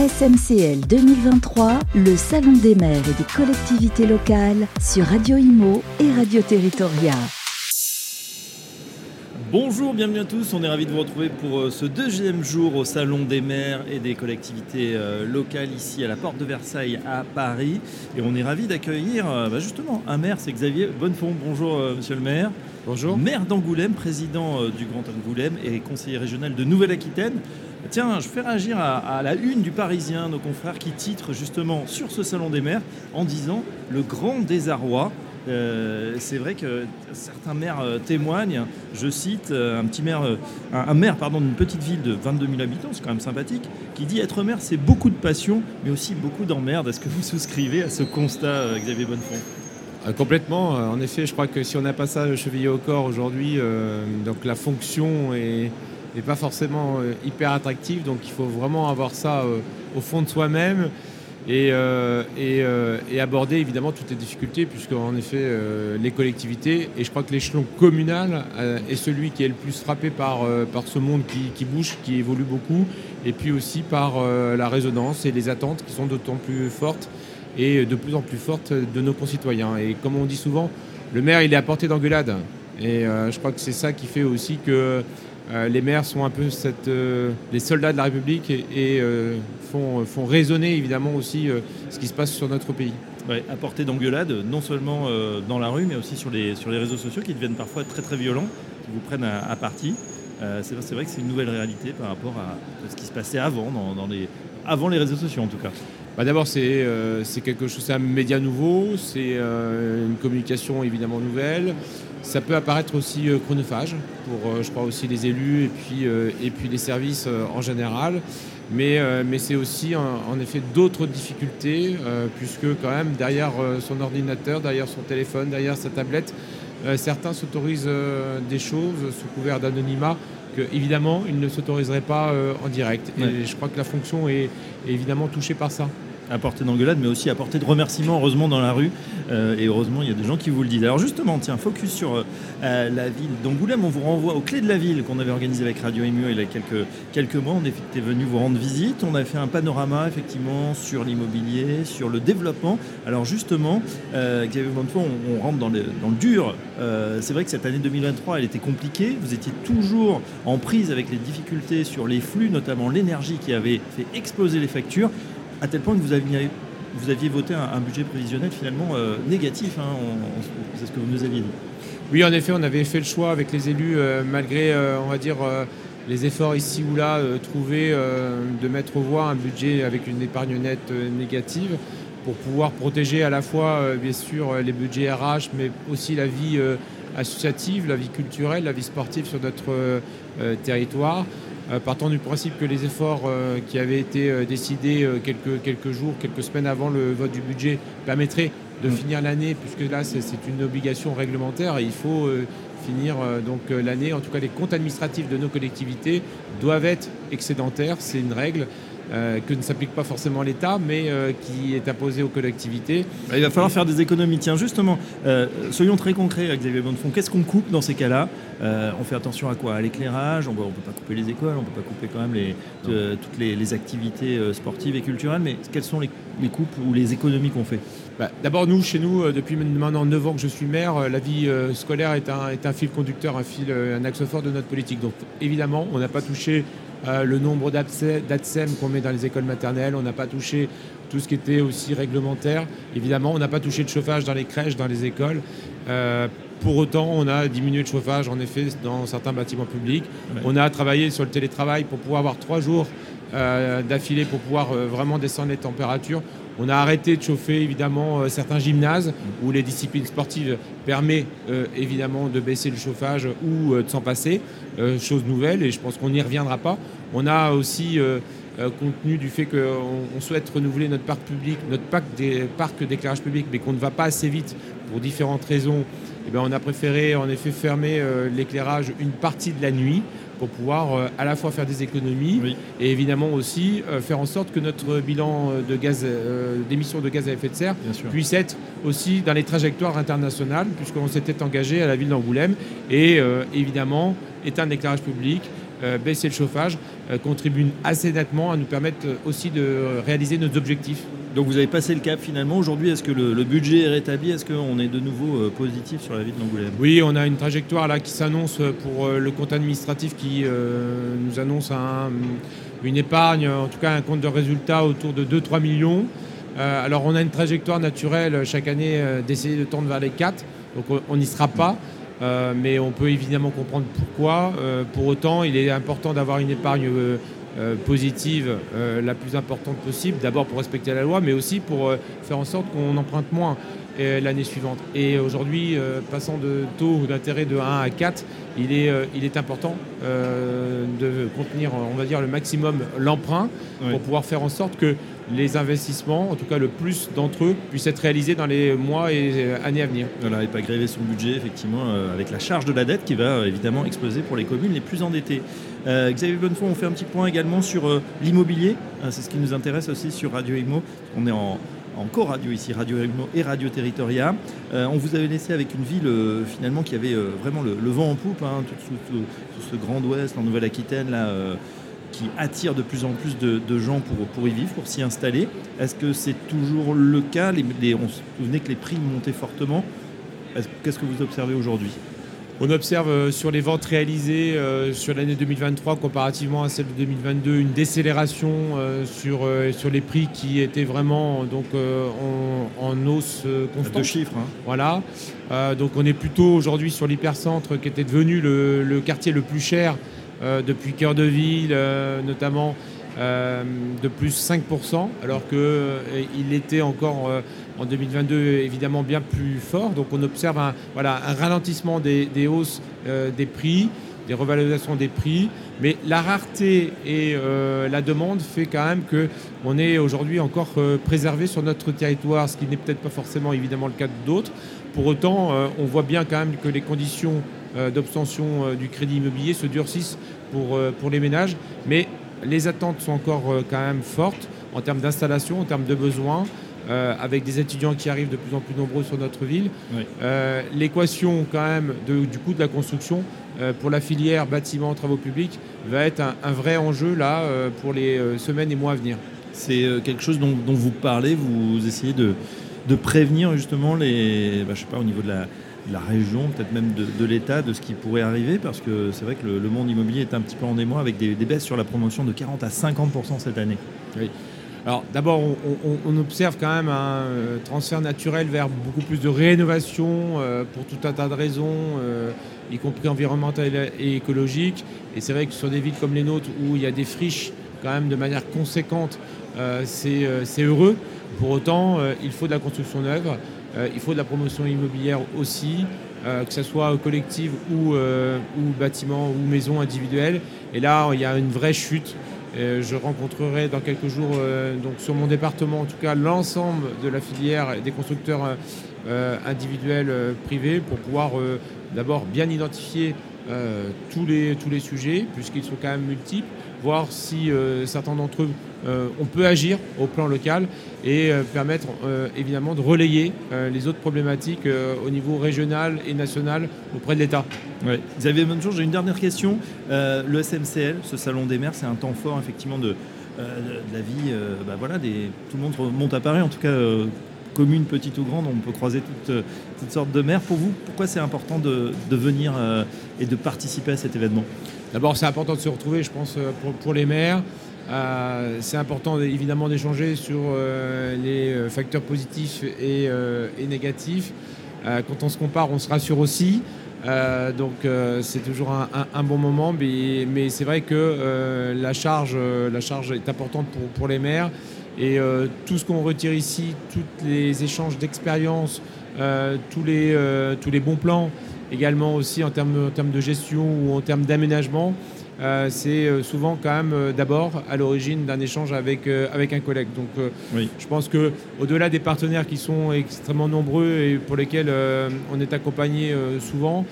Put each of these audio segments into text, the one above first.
SMCL 2023, le Salon des maires et des collectivités locales sur Radio Imo et Radio Territoria. Bonjour, bienvenue à tous. On est ravis de vous retrouver pour euh, ce deuxième jour au Salon des maires et des collectivités euh, locales ici à la Porte de Versailles à Paris. Et on est ravis d'accueillir euh, bah, justement un maire, c'est Xavier Bonnefond. Bonjour monsieur le maire. Bonjour. Maire d'Angoulême, président du Grand Angoulême et conseiller régional de Nouvelle-Aquitaine. Tiens, je fais réagir à, la une du Parisien, nos confrères qui titrent justement sur ce Salon des maires en disant le grand désarroi euh, c'est vrai que certains maires euh, témoignent, je cite euh, un petit maire, un, maire pardon d'une petite ville de 22 000 habitants, c'est quand même sympathique, qui dit être maire c'est beaucoup de passion, mais aussi beaucoup d'emmerde. Est-ce que vous souscrivez à ce constat, Xavier Bonnefond? Complètement. En effet, je crois que si on n'a pas ça chevillé au corps aujourd'hui, donc la fonction est, pas forcément hyper attractive. Donc il faut vraiment avoir ça au fond de soi-même et, euh, euh, et, aborder évidemment toutes les difficultés, puisque en effet euh, les collectivités, et je crois que l'échelon communal est celui qui est le plus frappé par, par ce monde qui, qui, bouge, qui évolue beaucoup, et puis aussi par la résonance et les attentes qui sont d'autant plus fortes et de plus en plus fortes de nos concitoyens. Et comme on dit souvent, le maire il est à portée d'engueulade. Et je crois que c'est ça qui fait aussi que euh, les maires sont un peu cette, euh, les soldats de la République et, euh, font, font, résonner évidemment aussi ce qui se passe sur notre pays. Ouais, à portée d'engueulade, non seulement dans la rue, mais aussi sur les, sur les réseaux sociaux qui deviennent parfois très très violents, qui vous prennent à, partie. c'est vrai que c'est une nouvelle réalité par rapport à ce qui se passait avant, dans, les, avant les réseaux sociaux en tout cas. Bah D'abord, c'est quelque chose, c'est un média nouveau, c'est une communication évidemment nouvelle. Ça peut apparaître aussi euh, chronophage pour, euh, je crois, aussi les élus et puis, euh, et puis les services en général. Mais, mais c'est aussi en, effet d'autres difficultés, puisque quand même derrière son ordinateur, derrière son téléphone, derrière sa tablette, certains s'autorisent des choses sous couvert d'anonymat que évidemment ils ne s'autoriseraient pas en direct. Et je crois que la fonction est évidemment touchée par ça à portée d'engueulade, mais aussi à portée de remerciements, heureusement, dans la rue. Euh, et heureusement, il y a des gens qui vous le disent. Alors justement, tiens, focus sur euh, la ville d'Angoulême. On vous renvoie aux clés de la ville qu'on avait organisé avec Radio Emu il y a quelques, quelques mois. On était venu vous rendre visite. On a fait un panorama, effectivement, sur l'immobilier, sur le développement. Alors justement, euh, Xavier Montefort, on, on, rentre dans le, dans le dur. C'est vrai que cette année 2023, elle était compliquée. Vous étiez toujours en prise avec les difficultés sur les flux, notamment l'énergie qui avait fait exploser les factures à tel point que vous aviez, voté un, budget prévisionnel finalement euh, négatif, hein, c'est ce que vous nous aviez dit. Oui, en effet, on avait fait le choix avec les élus, euh, malgré, euh, on va dire, les efforts ici ou là trouvés, de mettre au voie un budget avec une épargne nette négative pour pouvoir protéger à la fois, bien sûr, les budgets RH, mais aussi la vie associative, la vie culturelle, la vie sportive sur notre territoire. Euh, partant du principe que les efforts euh, qui avaient été euh, décidés quelques, quelques jours, quelques semaines avant le vote du budget permettraient de mm. finir l'année, puisque là c'est une obligation réglementaire et il faut finir donc l'année. En tout cas, les comptes administratifs de nos collectivités doivent être excédentaires, c'est une règle. Euh, que ne s'applique pas forcément l'État, mais euh, qui est imposé aux collectivités. Bah, il va falloir faire des économies. Tiens, justement, euh, soyons très concrets, avec Xavier Bonnefond. Qu'est-ce qu'on coupe dans ces cas-là? On fait attention à quoi? À l'éclairage On ne peut pas couper les écoles, on ne peut pas couper quand même les, toutes les, activités sportives et culturelles, mais quelles sont les, coupes ou les économies qu'on fait? Bah, D'abord, nous, chez nous, depuis maintenant 9 ans que je suis maire, la vie scolaire est un, est un fil conducteur, un, fil, un axe fort de notre politique. Donc, évidemment, on n'a pas touché euh, le nombre d'ATSEM qu'on met dans les écoles maternelles. On n'a pas touché tout ce qui était aussi réglementaire. Évidemment, on n'a pas touché de chauffage dans les crèches, dans les écoles. Euh, pour autant, on a diminué le chauffage, en effet, dans certains bâtiments publics. On a travaillé sur le télétravail pour pouvoir avoir trois jours euh, d'affilée pour pouvoir vraiment descendre les températures. On a arrêté de chauffer évidemment certains gymnases où les disciplines sportives permettent évidemment de baisser le chauffage ou de s'en passer. Euh, chose nouvelle et je pense qu'on n'y reviendra pas. On a aussi, euh, euh, compte tenu du fait qu'on souhaite renouveler notre parc public, notre parc d'éclairage public, mais qu'on ne va pas assez vite pour différentes raisons, eh bien, on a préféré en effet fermer l'éclairage une partie de la nuit pour pouvoir à la fois faire des économies et évidemment aussi faire en sorte que notre bilan de gaz, d'émissions de gaz à effet de serre puisse être aussi dans les trajectoires internationales, puisqu'on s'était engagé à la ville d'Angoulême et évidemment éteindre l'éclairage public, baisser le chauffage, contribuent assez nettement à nous permettre aussi de réaliser nos objectifs. Donc vous avez passé le cap finalement. Aujourd'hui, est-ce que le, budget est rétabli? Est-ce qu'on est de nouveau positif sur la ville d'Angoulême? Oui, on a une trajectoire là qui s'annonce pour le compte administratif qui nous annonce une épargne, en tout cas un compte de résultat autour de 2-3 millions. Euh, alors on a une trajectoire naturelle euh, chaque année euh, d'essayer de tendre vers les 4, donc on n'y sera pas. Mais on peut évidemment comprendre pourquoi. pour autant, il est important d'avoir une épargne positive la plus importante possible, d'abord pour respecter la loi, mais aussi pour faire en sorte qu'on emprunte moins l'année suivante. Et aujourd'hui, passant de taux d'intérêt de 1 à 4, il est, il est important de contenir, on va dire, le maximum l'emprunt pour pouvoir faire en sorte que les investissements, en tout cas le plus d'entre eux, puissent être réalisés dans les mois et euh, années à venir. Voilà, et pas gréver son budget, effectivement, euh, avec la charge de la dette qui va euh, évidemment exploser pour les communes les plus endettées. Xavier Bonnefond, on fait un petit point également sur l'immobilier. C'est ce qui nous intéresse aussi sur Radio Imo. On est en, co-radio ici, Radio Imo et Radio Territoria. on vous avait laissé avec une ville finalement qui avait vraiment le, vent en poupe, hein, tout, ce grand ouest en Nouvelle-Aquitaine, qui attire de plus en plus de, gens pour, y vivre, pour s'y installer. Est-ce que c'est toujours le cas? On se souvenait que les prix montaient fortement. Qu'est-ce que vous observez aujourd'hui? On observe euh, sur les ventes réalisées euh, sur l'année 2023 comparativement à celle de 2022 une décélération euh, sur, sur les prix qui étaient vraiment donc, en, hausse constante. De chiffres. Hein. Voilà. donc on est plutôt aujourd'hui sur l'hypercentre qui était devenu le, le, quartier le plus cher depuis Cœur de Ville notamment, de plus 5%, alors qu'il était encore en 2022 évidemment bien plus fort. Donc on observe un, ralentissement des, hausses des prix, des revalorisations des prix, mais la rareté et la demande fait quand même qu'on est aujourd'hui encore préservé sur notre territoire, ce qui n'est peut-être pas forcément évidemment le cas d'autres. Pour autant, on voit bien quand même que les conditions euh, d'obtention euh, du crédit immobilier se durcissent pour, euh, pour les ménages. Mais les attentes sont encore quand même fortes en termes d'installation, en termes de besoins. avec des étudiants qui arrivent de plus en plus nombreux sur notre ville. L'équation quand même du coût de la construction pour la filière bâtiment travaux publics va être un, vrai enjeu là pour les semaines et mois à venir. C'est quelque chose dont, vous parlez, vous essayez de, de prévenir justement les, bah, je sais pas, au niveau de la, la région, peut-être même de, l'État, de ce qui pourrait arriver, parce que c'est vrai que le, monde immobilier est un petit peu en émoi avec des, baisses sur la promotion de 40 à 50% cette année. Oui. Alors d'abord, on, observe quand même un euh, transfert naturel vers beaucoup plus de rénovation euh, pour tout un tas de raisons, euh, y compris environnementales et écologiques. Et c'est vrai que sur des villes comme les nôtres, où il y a des friches quand même de manière conséquente, c'est heureux. Pour autant, il faut de la construction neuve. Euh, il faut de la promotion immobilière aussi, euh, que ce soit collective ou, euh, ou bâtiment ou maison individuelle. Et là, il y a une vraie chute. je rencontrerai dans quelques jours, donc sur mon département en tout cas, l'ensemble de la filière des constructeurs individuels privés pour pouvoir d'abord bien identifier tous, les, tous les sujets, puisqu'ils sont quand même multiples, voir si certains d'entre eux euh, on peut agir au plan local et euh, permettre euh, évidemment de relayer les autres problématiques au niveau régional et national auprès de l'État. Ouais. Xavier Bonjour, j'ai une dernière question. le SMCL, ce salon des maires, c'est un temps fort effectivement de, la vie. Bah voilà, des, tout le monde monte à Paris, en tout cas commune, petite ou grande, on peut croiser toutes, sortes de maires. Pour vous, pourquoi c'est important de, venir et de participer à cet événement? D'abord, c'est important de se retrouver, je pense, pour les maires. Euh, c'est important évidemment d'échanger sur euh, les euh, facteurs positifs et, négatifs. quand on se compare, on se rassure aussi. donc c'est toujours un, bon moment, mais, c'est vrai que la, charge, la charge est importante pour, les maires. Et tout ce qu'on retire ici, tous les échanges d'expérience, tous, les, bons plans, également aussi en termes de gestion ou en termes d'aménagement, euh, c'est euh, souvent quand même euh, d'abord à l'origine d'un échange avec, avec un collègue. Donc je pense que au-delà des partenaires qui sont extrêmement nombreux et pour lesquels on est accompagné souvent,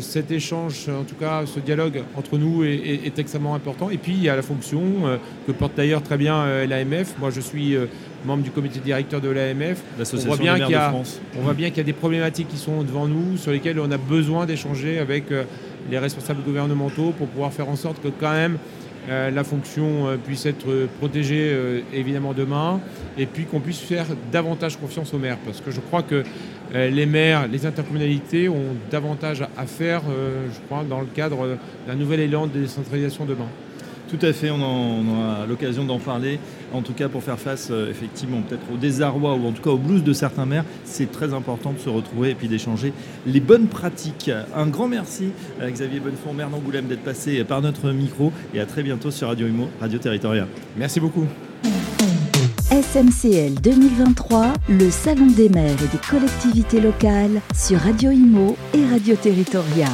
cet échange, en tout cas ce dialogue entre nous est, extrêmement important. Et puis il y a la fonction que porte d'ailleurs très bien l'AMF. Moi je suis membre du comité directeur de l'AMF. On voit bien qu'il y, a, on voit bien qu'il y a des problématiques qui sont devant nous sur lesquelles on a besoin d'échanger avec les responsables gouvernementaux pour pouvoir faire en sorte que quand même euh, la fonction euh, puisse être protégée euh, évidemment demain et puis qu'on puisse faire davantage confiance aux maires parce que je crois que les maires, les intercommunalités ont davantage à faire, je crois, dans le cadre d'un nouvel élan de décentralisation demain. Tout à fait, on, a l'occasion d'en parler. En tout cas, pour faire face effectivement peut-être au désarroi ou en tout cas au blues de certains maires, c'est très important de se retrouver et puis d'échanger les bonnes pratiques. Un grand merci à Xavier Bonnefond, maire d'Angoulême, d'être passé par notre micro et à très bientôt sur Radio Imo, Radio Territoriale. Merci beaucoup. SMCL 2023, le Salon des maires et des collectivités locales sur Radio Imo et Radio Territoria.